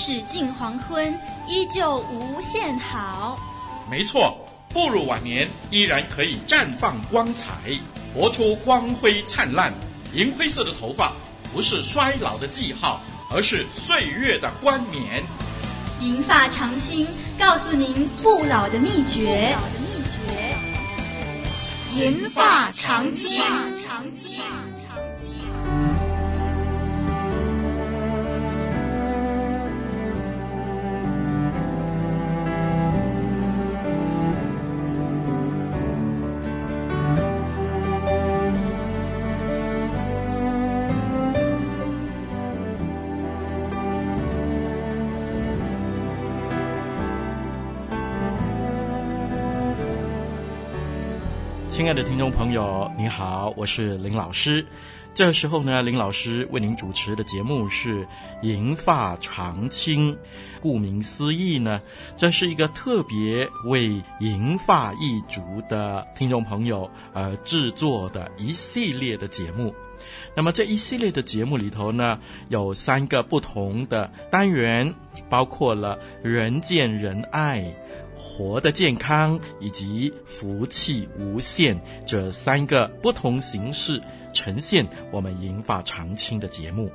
即使近黄昏，依旧无限好。没错，步入晚年依然可以绽放光彩，活出光辉灿烂。银灰色的头发不是衰老的记号，而是岁月的冠冕。银发长青，告诉您不老的秘诀。银发长青。亲爱的听众朋友，你好，我是林老师。这时候呢，林老师为您主持的节目是《银发长青》。顾名思义呢，这是一个特别为银发一族的听众朋友而制作的一系列的节目。那么这一系列的节目里头呢，有三个不同的单元，包括了人见人爱。活得健康以及福气无限这三个不同形式呈现我们银发长青的节目。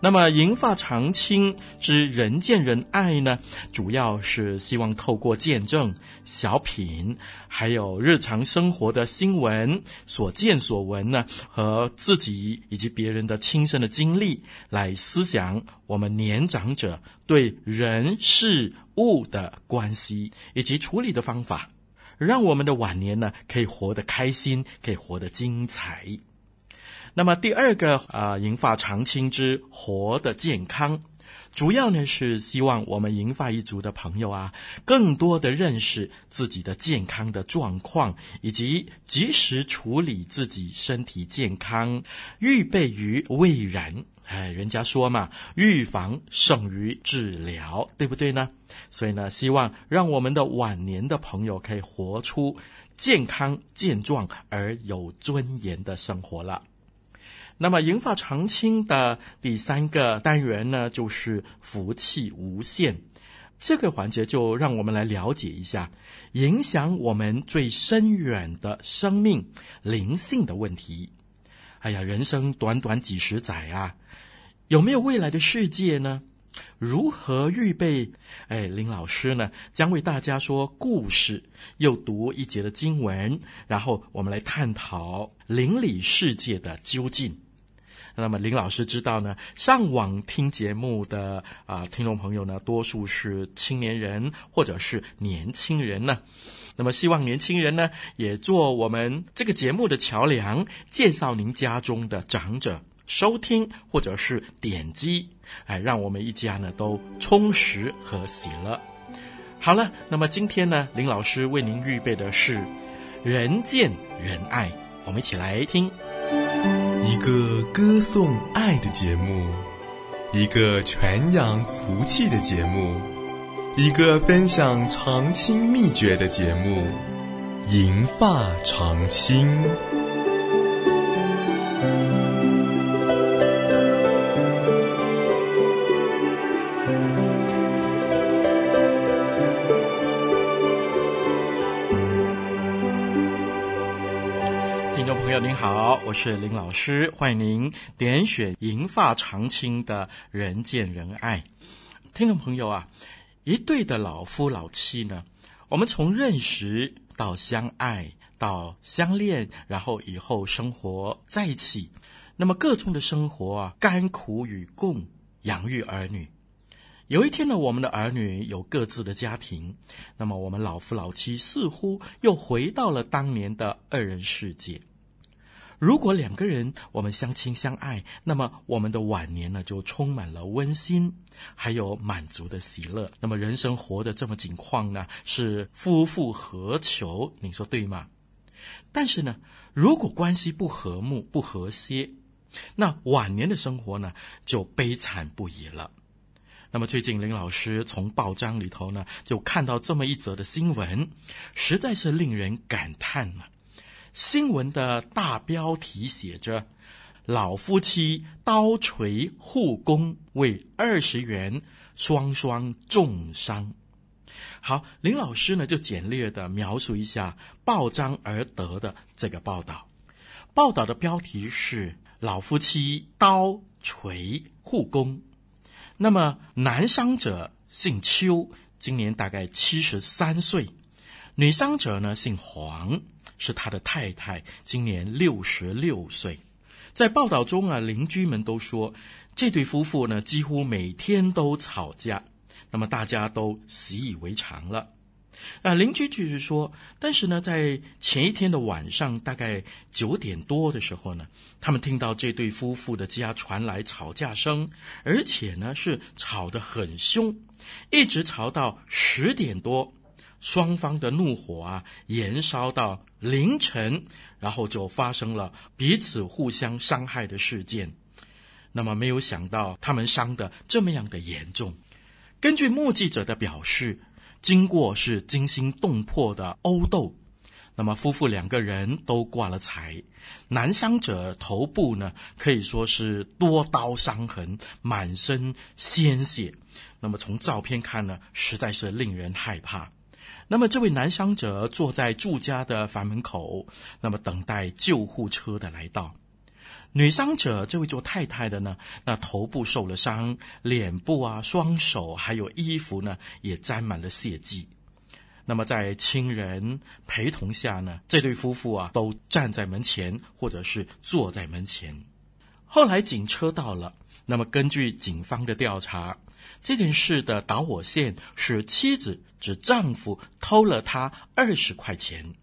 那么银发长青之人见人爱呢，主要是希望透过见证、小品，还有日常生活的新闻所见所闻呢，和自己以及别人的亲身的经历来思想我们年长者对人事物的关系以及处理的方法，让我们的晚年呢可以活得开心，可以活得精彩。那么第二个啊、银发长青之活的健康，主要呢是希望我们银发一族的朋友啊，更多的认识自己的健康的状况，以及及时处理自己身体健康，预备于未然。哎，人家说嘛，预防胜于治疗，对不对呢？所以呢，希望让我们的晚年的朋友可以活出健康健壮而有尊严的生活了。那么，银发长青的第三个单元呢，就是福气无限。这个环节就让我们来了解一下影响我们最深远的生命灵性的问题。哎呀，人生短短几十载啊，有没有未来的世界呢？如何预备？哎，林老师呢，将为大家说故事，又读一节的经文，然后我们来探讨邻里世界的究竟。那么林老师知道呢，上网听节目的啊、听众朋友呢，多数是青年人或者是年轻人呢。那么希望年轻人呢，也做我们这个节目的桥梁，介绍您家中的长者收听或者是点击，哎，让我们一家呢都充实和喜乐。好了，那么今天呢，林老师为您预备的是人见人爱，我们一起来听。一个歌颂爱的节目，一个传扬福气的节目，一个分享长青秘诀的节目，银发长青。听众朋友您好，我是林老师，欢迎您点选银发长青的人见人爱。听众朋友啊，一对的老夫老妻呢，我们从认识到相爱到相恋，然后以后生活在一起，那么各种的生活啊，甘苦与共，养育儿女。有一天呢，我们的儿女有各自的家庭，那么我们老夫老妻似乎又回到了当年的二人世界。如果两个人我们相亲相爱，那么我们的晚年呢就充满了温馨，还有满足的喜乐。那么人生活得这么景况呢，是夫复何求？你说对吗？但是呢，如果关系不和睦、不和谐，那晚年的生活呢就悲惨不已了。那么最近林老师从报章里头呢就看到这么一则的新闻，实在是令人感叹啊。新闻的大标题写着：“老夫妻刀锤互攻，为二十元，双双重伤。好，林老师呢就简略的描述一下报章而得的这个报道。报道的标题是“老夫妻刀锤互攻”。那么男伤者姓邱，今年大概七十三岁；女伤者呢姓黄，是他的太太，今年六十六岁。在报道中啊，邻居们都说，这对夫妇呢几乎每天都吵架，那么大家都习以为常了。啊，邻居继续说，但是呢，在前一天的晚上，大概九点多的时候呢，他们听到这对夫妇的家传来吵架声，而且呢是吵得很凶，一直吵到十点多。双方的怒火啊，燃烧到凌晨，然后就发生了彼此互相伤害的事件。那么没有想到，他们伤得这么样的严重。根据目击者的表示，经过是惊心动魄的殴斗。那么夫妇两个人都挂了彩，男伤者头部呢，可以说是多刀伤痕，满身鲜血。那么从照片看呢，实在是令人害怕。那么，这位男伤者坐在住家的房门口，那么等待救护车的来到。女伤者这位做太太的呢，那头部受了伤，脸部啊、双手还有衣服呢，也沾满了血迹。那么在亲人陪同下呢，这对夫妇啊都站在门前，或者是坐在门前。后来警车到了，那么根据警方的调查。这件事的导火线是妻子指丈夫偷了她二十块钱。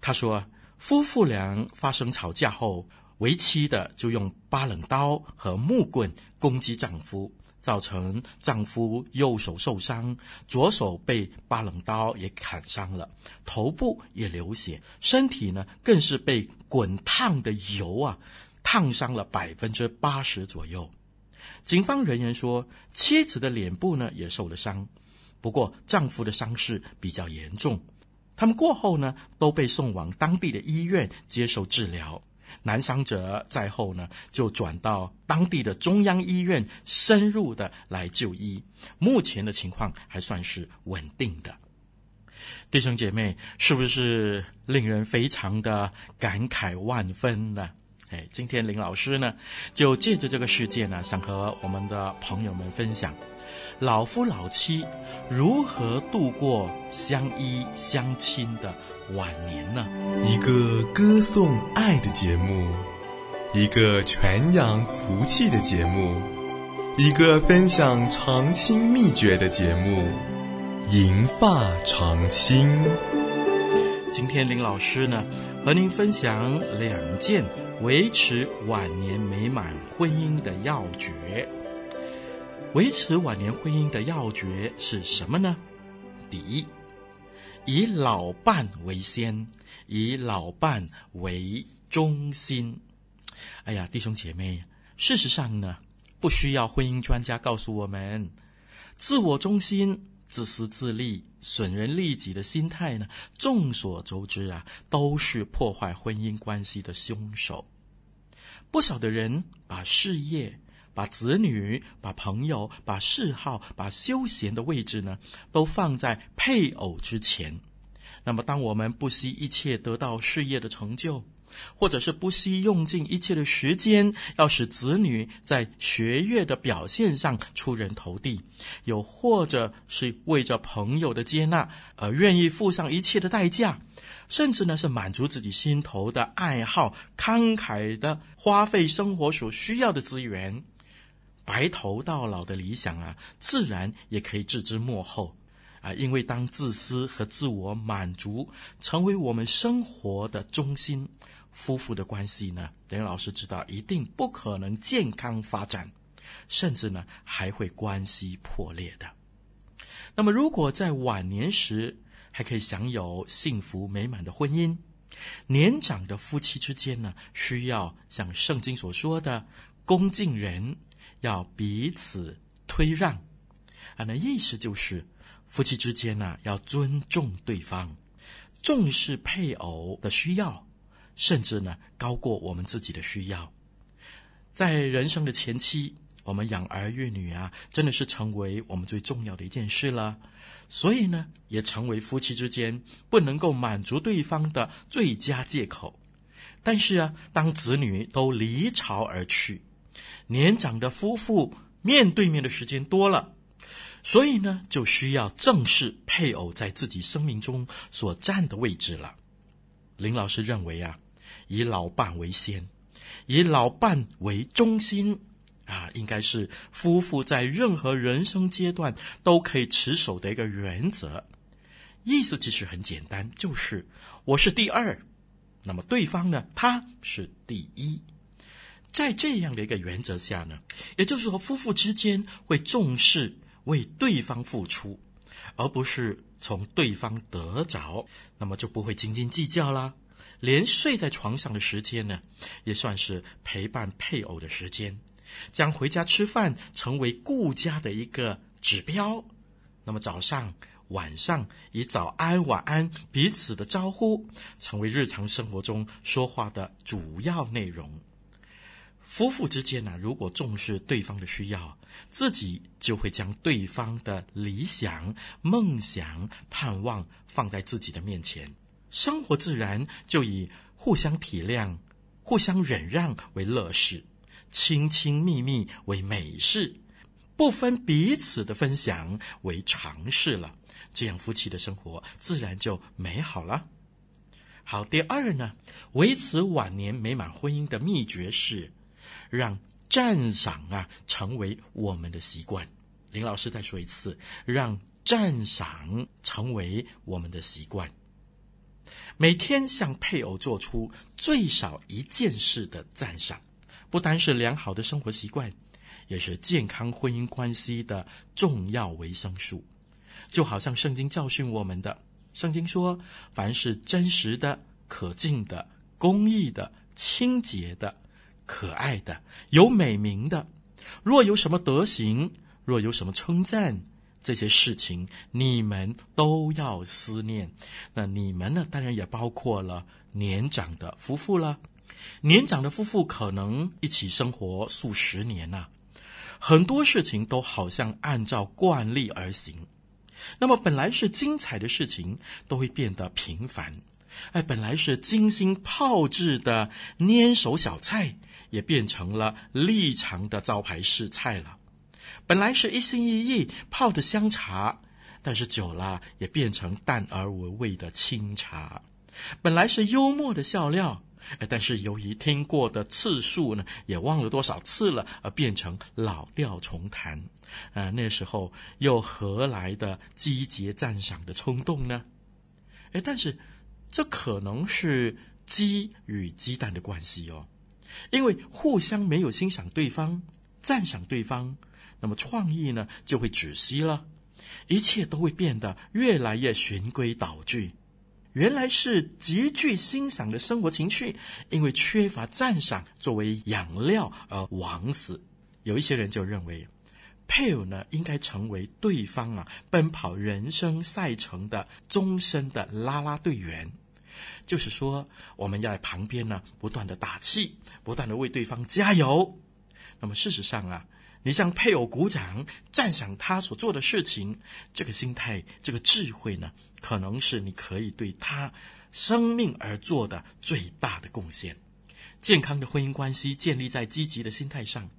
她说，夫妇俩发生吵架后，为妻的就用八冷刀和木棍攻击丈夫，造成丈夫右手受伤，左手被八冷刀也砍伤了，头部也流血，身体呢更是被滚烫的油啊烫伤了百分之八十左右。警方人员说，妻子的脸部呢也受了伤，不过丈夫的伤势比较严重。他们过后呢都被送往当地的医院接受治疗。男伤者在后呢就转到当地的中央医院深入的来就医，目前的情况还算是稳定的。弟兄姐妹，是不是令人非常的感慨万分呢？哎，今天林老师呢，就借着这个事件呢，想和我们的朋友们分享，老夫老妻如何度过相依相亲的晚年呢？一个歌颂爱的节目，一个传扬福气的节目，一个分享长青秘诀的节目，银发长青。今天林老师呢，和您分享两件。维持晚年美满婚姻的要诀。维持晚年婚姻的要诀是什么呢？第一，以老伴为先，以老伴为中心。哎呀，弟兄姐妹，事实上呢，不需要婚姻专家告诉我们，自我中心、自私自利、损人利己的心态呢，众所周知啊，都是破坏婚姻关系的凶手。不少的人把事业、把子女、把朋友、把嗜好、把休闲的位置呢，都放在配偶之前。那么，当我们不惜一切得到事业的成就，或者是不惜用尽一切的时间，要使子女在学业的表现上出人头地，又或者是为着朋友的接纳而愿意付上一切的代价。甚至呢，是满足自己心头的爱好，慷慨的花费生活所需要的资源，白头到老的理想啊，自然也可以置之幕后。啊。因为当自私和自我满足成为我们生活的中心，夫妇的关系呢，林老师知道一定不可能健康发展，甚至呢，还会关系破裂的。那么，如果在晚年时，还可以享有幸福美满的婚姻。年长的夫妻之间呢，需要像圣经所说的恭敬人，要彼此推让。啊，那意思就是夫妻之间呢，要尊重对方，重视配偶的需要，甚至呢，高过我们自己的需要。在人生的前期，我们养儿育女啊，真的是成为我们最重要的一件事了。所以呢，也成为夫妻之间不能够满足对方的最佳借口。但是啊，当子女都离巢而去，年长的夫妇面对面的时间多了，所以呢，就需要正视配偶在自己生命中所占的位置了。林老师认为啊，以老伴为先，以老伴为中心。啊，应该是夫妇在任何人生阶段都可以持守的一个原则。意思其实很简单，就是我是第二，那么对方呢，他是第一。在这样的一个原则下呢，也就是说，夫妇之间会重视为对方付出，而不是从对方得着，那么就不会斤斤计较啦。连睡在床上的时间呢，也算是陪伴配偶的时间。将回家吃饭成为顾家的一个指标，那么早上、晚上以早安、晚安彼此的招呼，成为日常生活中说话的主要内容。夫妇之间呢，如果重视对方的需要，自己就会将对方的理想、梦想、盼望放在自己的面前，生活自然就以互相体谅、互相忍让为乐事。亲亲密密为美事，不分彼此的分享为常事了。这样夫妻的生活自然就美好了。好，第二呢，维持晚年美满婚姻的秘诀是让赞赏啊成为我们的习惯。林老师再说一次，让赞赏成为我们的习惯。每天向配偶做出最少一件事的赞赏。不单是良好的生活习惯，也是健康婚姻关系的重要维生素。就好像圣经教训我们的，圣经说：“凡是真实的、可敬的、公义的、清洁的、可爱的、有美名的，若有什么德行，若有什么称赞，这些事情你们都要思念。”那你们呢？当然也包括了年长的夫妇了。年长的夫妇可能一起生活数十年呐、很多事情都好像按照惯例而行。那么本来是精彩的事情，都会变得平凡。哎，本来是精心炮制的粘手小菜，也变成了立场的招牌式菜了。本来是一心一意泡的香茶，但是久了也变成淡而无味的清茶。本来是幽默的笑料。但是由于听过的次数呢，也忘了多少次了，而变成老调重弹。呃，那时候又何来的积极赞赏的冲动呢？哎，但是这可能是鸡与鸡蛋的关系哦，因为互相没有欣赏对方、赞赏对方，那么创意呢就会止息了，一切都会变得越来越循规蹈矩。原来是极具欣赏的生活情趣，因为缺乏赞赏作为养料而枉死。有一些人就认为，配偶呢应该成为对方啊奔跑人生赛程的终身的啦啦队员，就是说我们要在旁边呢不断的打气，不断的为对方加油。那么事实上啊，你向配偶鼓掌赞赏他所做的事情，这个心态，这个智慧呢，可能是你可以对他生命而做的最大的贡献。健康的婚姻关系建立在积极的心态上，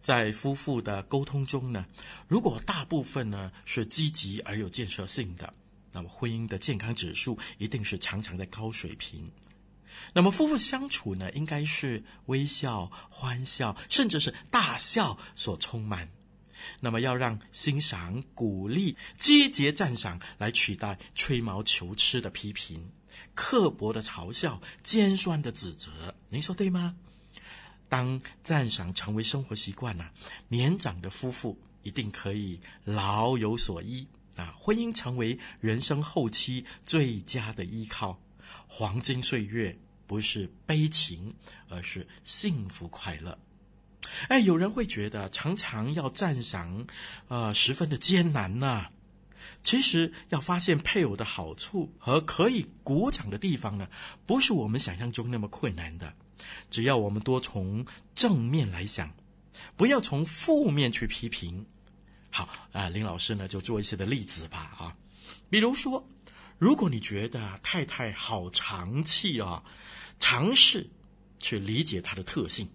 在夫妇的沟通中呢，如果大部分呢是积极而有建设性的，那么婚姻的健康指数一定是常常在高水平。那么夫妇相处呢，应该是微笑、欢笑，甚至是大笑所充满。那么，要让欣赏、鼓励、积极赞赏来取代吹毛求疵的批评、刻薄的嘲笑、尖酸的指责，您说对吗？当赞赏成为生活习惯了，年长的夫妇一定可以老有所依啊！婚姻成为人生后期最佳的依靠，黄金岁月不是悲情，而是幸福快乐。哎，有人会觉得常常要赞赏，呃，十分的艰难呐、其实要发现配偶的好处和可以鼓掌的地方呢，不是我们想象中那么困难的。只要我们多从正面来想，不要从负面去批评。好啊，林老师呢就做一些的例子吧啊，比如说，如果你觉得太太好长气啊，尝试去理解她的特性，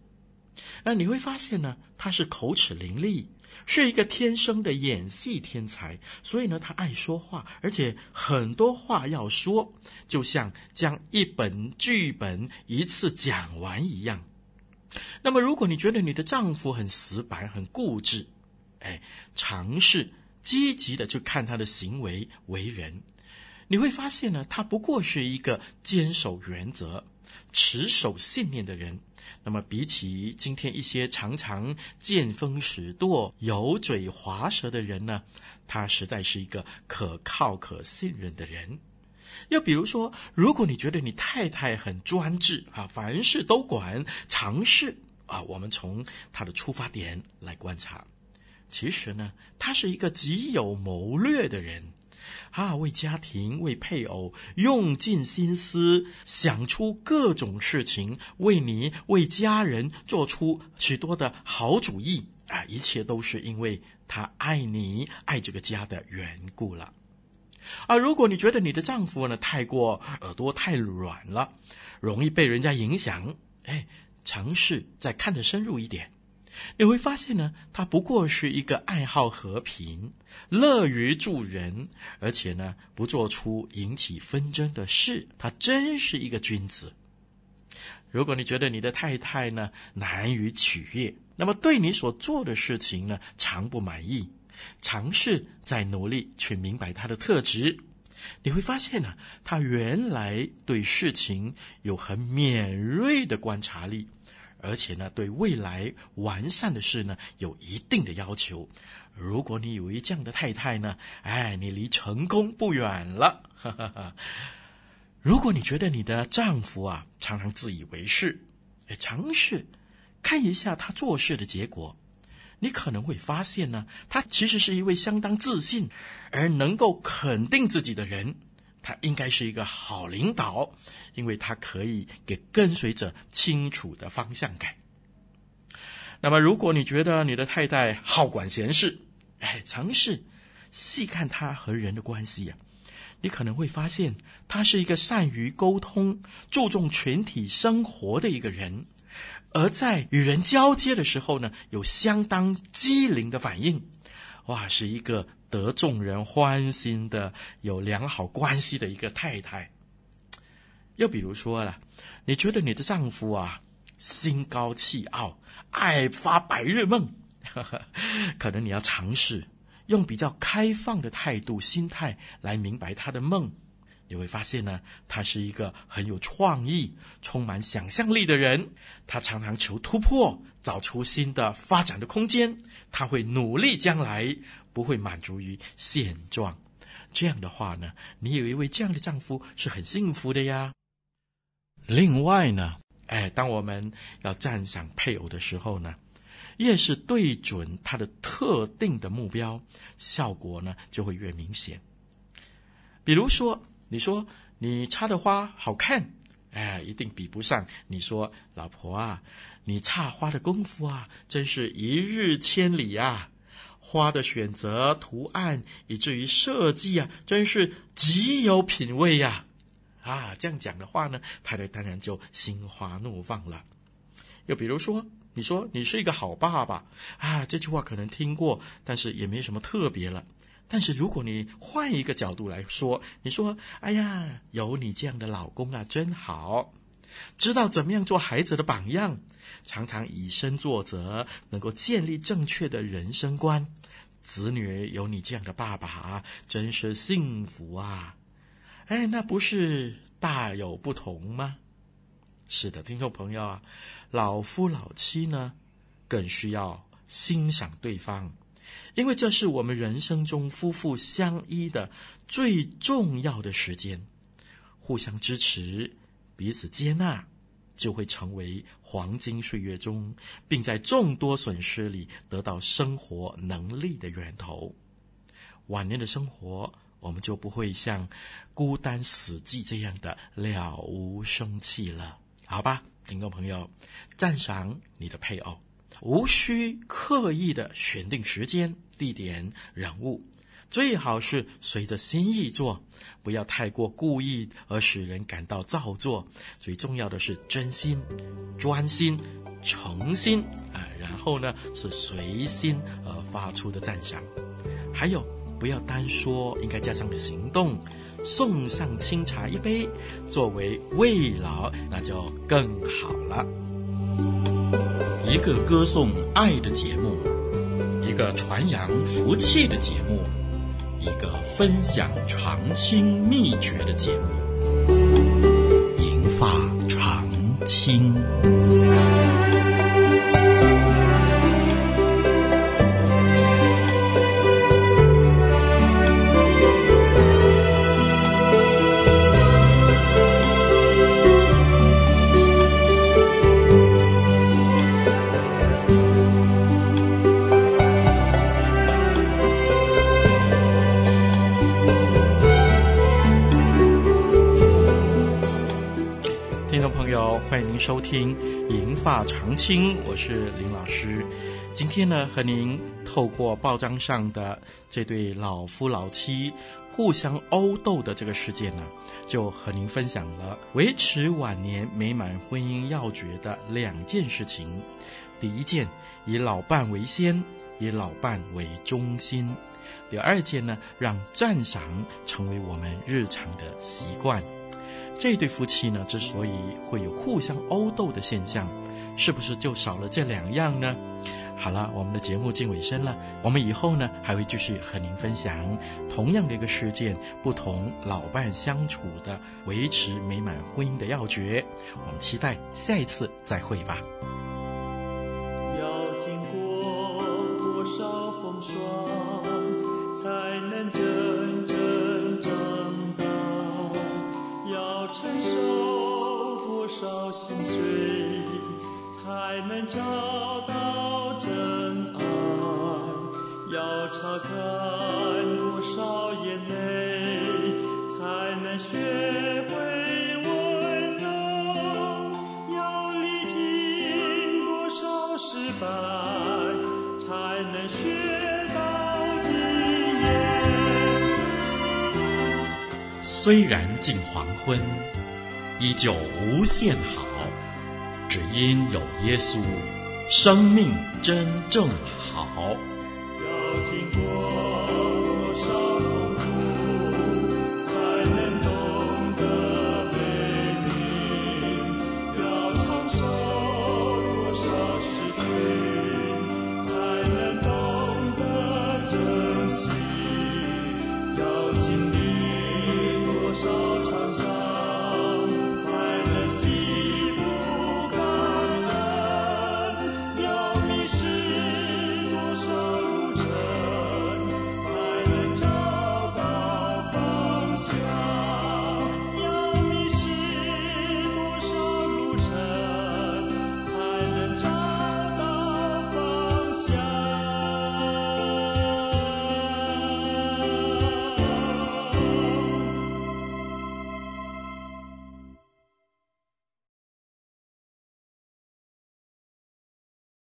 那你会发现呢，她是口齿伶俐，是一个天生的演戏天才，所以呢，她爱说话，而且很多话要说，就像将一本剧本一次讲完一样。那么，如果你觉得你的丈夫很死板、很固执，哎，尝试积极的去看他的行为为人，你会发现呢，他不过是一个坚守原则、持守信念的人。那么，比起今天一些常常见风使舵、油嘴滑舌的人呢，他实在是一个可靠、可信任的人。又比如说，如果你觉得你太太很专制啊，凡事都管，尝试啊，我们从他的出发点来观察。其实呢，他是一个极有谋略的人，啊，为家庭、为配偶用尽心思，想出各种事情，为你、为家人做出许多的好主意啊！一切都是因为他爱你、爱这个家的缘故了。啊，如果你觉得你的丈夫呢，太过耳朵太软了，容易被人家影响，哎，尝试再看得深入一点。你会发现呢，他不过是一个爱好和平、乐于助人，而且呢，不做出引起纷争的事。他真是一个君子。如果你觉得你的太太呢，难以取悦，那么对你所做的事情呢，常不满意，尝试再努力去明白他的特质，你会发现呢，他原来对事情有很敏锐的观察力。而且呢，对未来完善的事呢，有一定的要求。如果你有一这样的太太呢，哎，你离成功不远了。哈哈哈。如果你觉得你的丈夫啊，常常自以为是，哎，尝试看一下他做事的结果，你可能会发现呢，他其实是一位相当自信而能够肯定自己的人。他应该是一个好领导，因为他可以给跟随者清楚的方向感。那么，如果你觉得你的太太好管闲事，哎，尝试细看他和人的关系呀，你可能会发现他是一个善于沟通、注重群体生活的一个人，而在与人交接的时候呢，有相当机灵的反应。哇，是一个。得众人欢心的、有良好关系的一个太太。又比如说了，你觉得你的丈夫啊，心高气傲，爱发白日梦，可能你要尝试用比较开放的态度、心态来明白他的梦。你会发现呢，他是一个很有创意、充满想象力的人。他常常求突破，找出新的发展的空间。他会努力将来。不会满足于现状，这样的话呢，你有一位这样的丈夫是很幸福的呀。另外呢，哎，当我们要赞赏配偶的时候呢，越是对准他的特定的目标，效果呢就会越明显。比如说，你说你插的花好看，哎，一定比不上你说老婆啊，你插花的功夫啊，真是一日千里啊。花的选择、图案，以至于设计啊，真是极有品味呀！啊，这样讲的话呢，太太当然就心花怒放了。又比如说，你说你是一个好爸爸啊，这句话可能听过，但是也没什么特别了。但是如果你换一个角度来说，你说，哎呀，有你这样的老公啊，真好。知道怎么样做孩子的榜样，常常以身作则，能够建立正确的人生观。子女有你这样的爸爸，真是幸福啊！哎，那不是大有不同吗？是的，听众朋友啊，老夫老妻呢，更需要欣赏对方，因为这是我们人生中夫妇相依的最重要的时间，互相支持。彼此接纳，就会成为黄金岁月中，并在众多损失里得到生活能力的源头。晚年的生活，我们就不会像孤单死寂这样的了无生气了，好吧？听众朋友，赞赏你的配偶，无需刻意的选定时间、地点、人物，最好是随着心意做，不要太过故意而使人感到造作。最重要的是真心、专心、诚心啊，然后呢是随心而发出的赞赏，还有。不要单说，应该加上行动，送上清茶一杯作为慰劳，那就更好了。一个歌颂爱的节目，一个传扬福气的节目，一个分享长青秘诀的节目，银发长青。听《银发长青》，我是林老师。今天呢，和您透过报章上的这对老夫老妻互相殴斗的这个事件呢，就和您分享了维持晚年美满婚姻要诀的两件事情。第一件，以老伴为先，以老伴为中心；第二件呢，让赞赏成为我们日常的习惯。这对夫妻呢，之所以会有互相殴斗的现象，是不是就少了这两样呢？好了，我们的节目近尾声了，我们以后呢还会继续和您分享同样的一个事件，不同老伴相处的维持美满婚姻的要诀。我们期待下一次再会吧。要经过多少风霜，才能真少心碎，才能找到真爱？要擦干多少眼泪，才能学会温柔？要历经多少失败，才能学到经验？虽然近黄昏。依旧无限好，只因有耶稣，生命真正好。